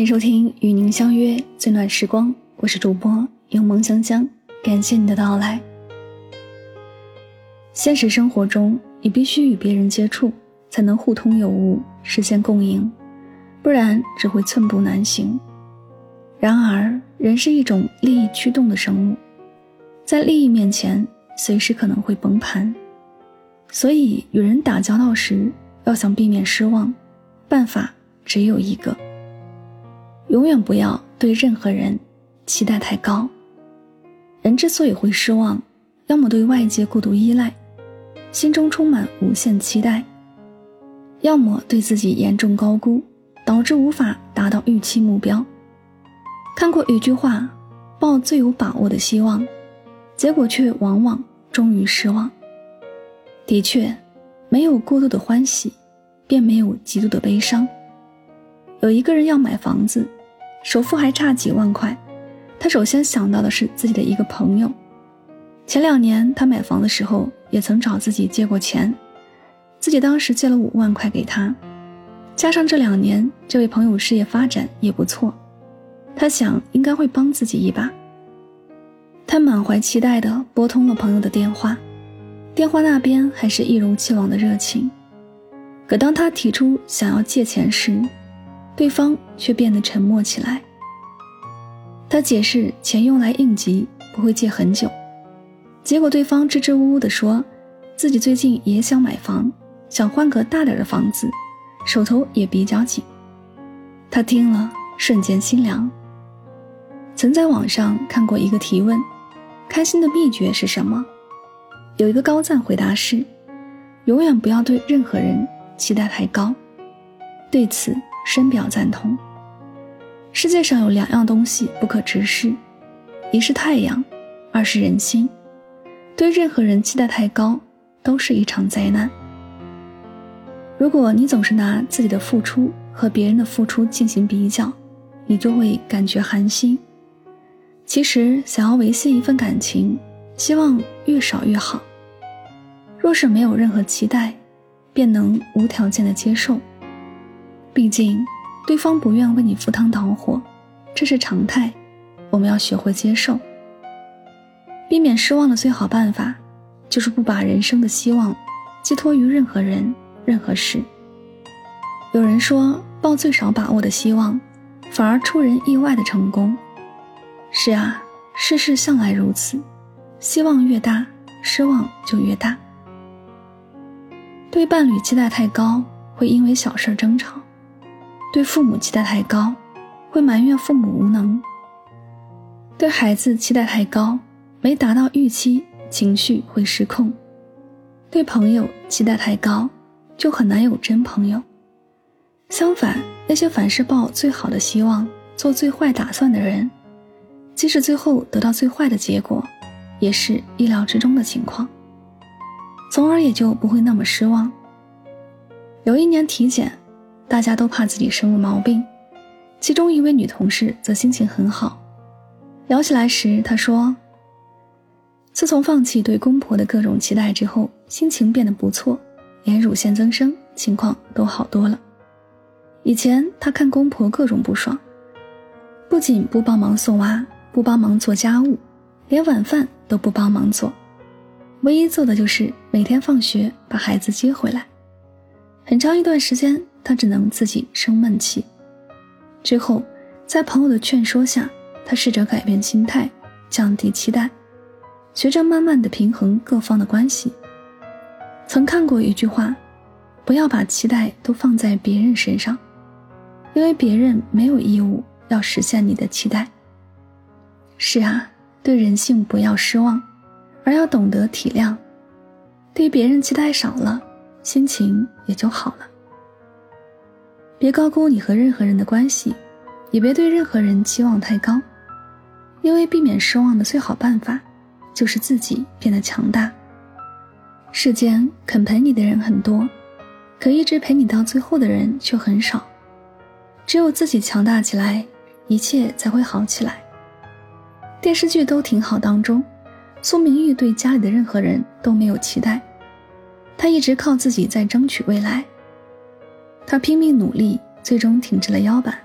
欢迎收听与您相约最暖时光，我是主播柠檬香香，感谢你的到来。现实生活中，你必须与别人接触，才能互通有无，实现共赢，不然只会寸步难行。然而，人是一种利益驱动的生物，在利益面前，随时可能会崩盘。所以，与人打交道时，要想避免失望，办法只有一个。永远不要对任何人期待太高。人之所以会失望，要么对外界过度依赖，心中充满无限期待；要么对自己严重高估，导致无法达到预期目标。看过一句话：“抱最有把握的希望，结果却往往终于失望。”的确，没有过度的欢喜，便没有极度的悲伤。有一个人要买房子。首付还差几万块，他首先想到的是自己的一个朋友。前两年他买房的时候也曾找自己借过钱，自己当时借了五万块给他，加上这两年这位朋友事业发展也不错，他想应该会帮自己一把。他满怀期待地拨通了朋友的电话，电话那边还是一如既往的热情，可当他提出想要借钱时，对方却变得沉默起来。他解释钱用来应急，不会借很久。结果对方支支吾吾地说，自己最近也想买房，想换个大点的房子，手头也比较紧。他听了瞬间心凉。曾在网上看过一个提问：开心的秘诀是什么？有一个高赞回答是：永远不要对任何人期待太高。对此。深表赞同。世界上有两样东西不可直视，一是太阳，二是人心。对任何人期待太高，都是一场灾难。如果你总是拿自己的付出和别人的付出进行比较，你就会感觉寒心。其实，想要维系一份感情，希望越少越好。若是没有任何期待，便能无条件的接受。毕竟，对方不愿为你赴汤蹈火，这是常态。我们要学会接受。避免失望的最好办法，就是不把人生的希望寄托于任何人、任何事。有人说，抱最少把握的希望，反而出人意外的成功。是啊，世事向来如此，希望越大，失望就越大。对伴侣期待太高，会因为小事争吵。对父母期待太高，会埋怨父母无能；对孩子期待太高，没达到预期，情绪会失控；对朋友期待太高，就很难有真朋友。相反，那些凡事抱最好的希望、做最坏打算的人，即使最后得到最坏的结果，也是意料之中的情况，从而也就不会那么失望。有一年体检。大家都怕自己生了毛病，其中一位女同事则心情很好。聊起来时，她说：“自从放弃对公婆的各种期待之后，心情变得不错，连乳腺增生情况都好多了。以前她看公婆各种不爽，不仅不帮忙送娃，不帮忙做家务，连晚饭都不帮忙做，唯一做的就是每天放学把孩子接回来。很长一段时间。”他只能自己生闷气。之后，在朋友的劝说下，他试着改变心态，降低期待，学着慢慢的平衡各方的关系。曾看过一句话：“不要把期待都放在别人身上，因为别人没有义务要实现你的期待。”是啊，对人性不要失望，而要懂得体谅。对别人期待少了，心情也就好了。别高估你和任何人的关系，也别对任何人期望太高，因为避免失望的最好办法，就是自己变得强大。世间肯陪你的人很多，可一直陪你到最后的人却很少。只有自己强大起来，一切才会好起来。电视剧都挺好当中，苏明玉对家里的任何人都没有期待，她一直靠自己在争取未来。他拼命努力，最终挺直了腰板。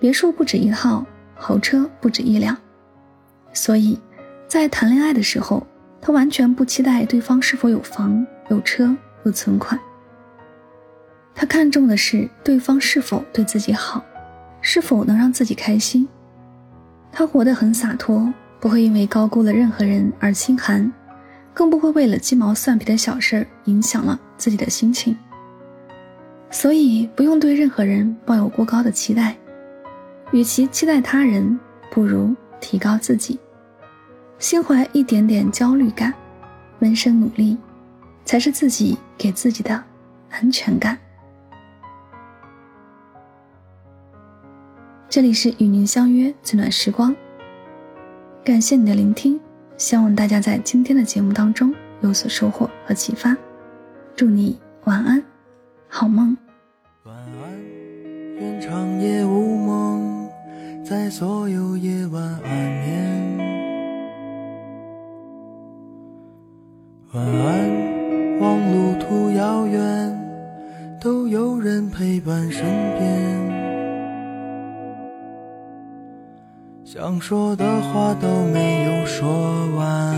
别墅不止一套，豪车不止一辆。所以，在谈恋爱的时候，他完全不期待对方是否有房、有车、有存款。他看重的是对方是否对自己好，是否能让自己开心。他活得很洒脱，不会因为高估了任何人而心寒，更不会为了鸡毛蒜皮的小事影响了自己的心情。所以，不用对任何人抱有过高的期待。与其期待他人，不如提高自己。心怀一点点焦虑感，闷声努力，才是自己给自己的安全感。这里是与您相约最暖时光，感谢你的聆听，希望大家在今天的节目当中有所收获和启发。祝你晚安，好梦。夜无梦，在所有夜晚安眠。晚安，望路途遥远，都有人陪伴身边。想说的话都没有说完，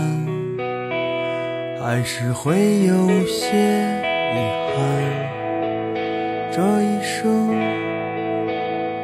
还是会有些遗憾。这一生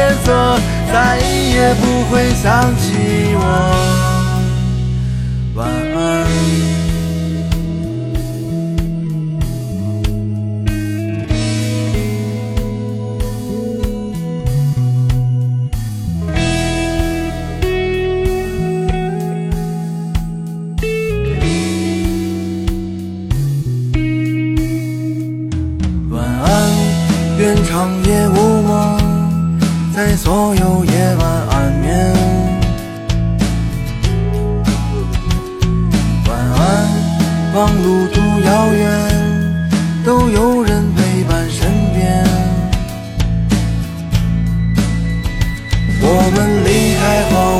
夜色，再也不会想起我。在所有夜晚安眠。晚安，望路途遥远，都有人陪伴身边。我们离开荒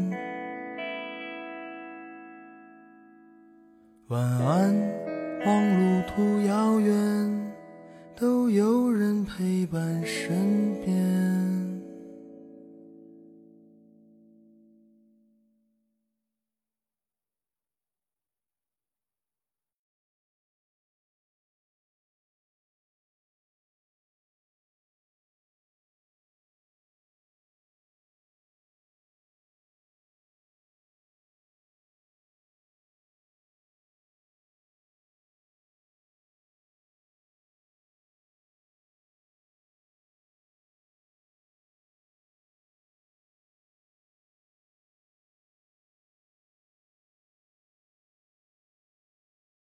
晚安，望路途遥远，都有人陪伴身边。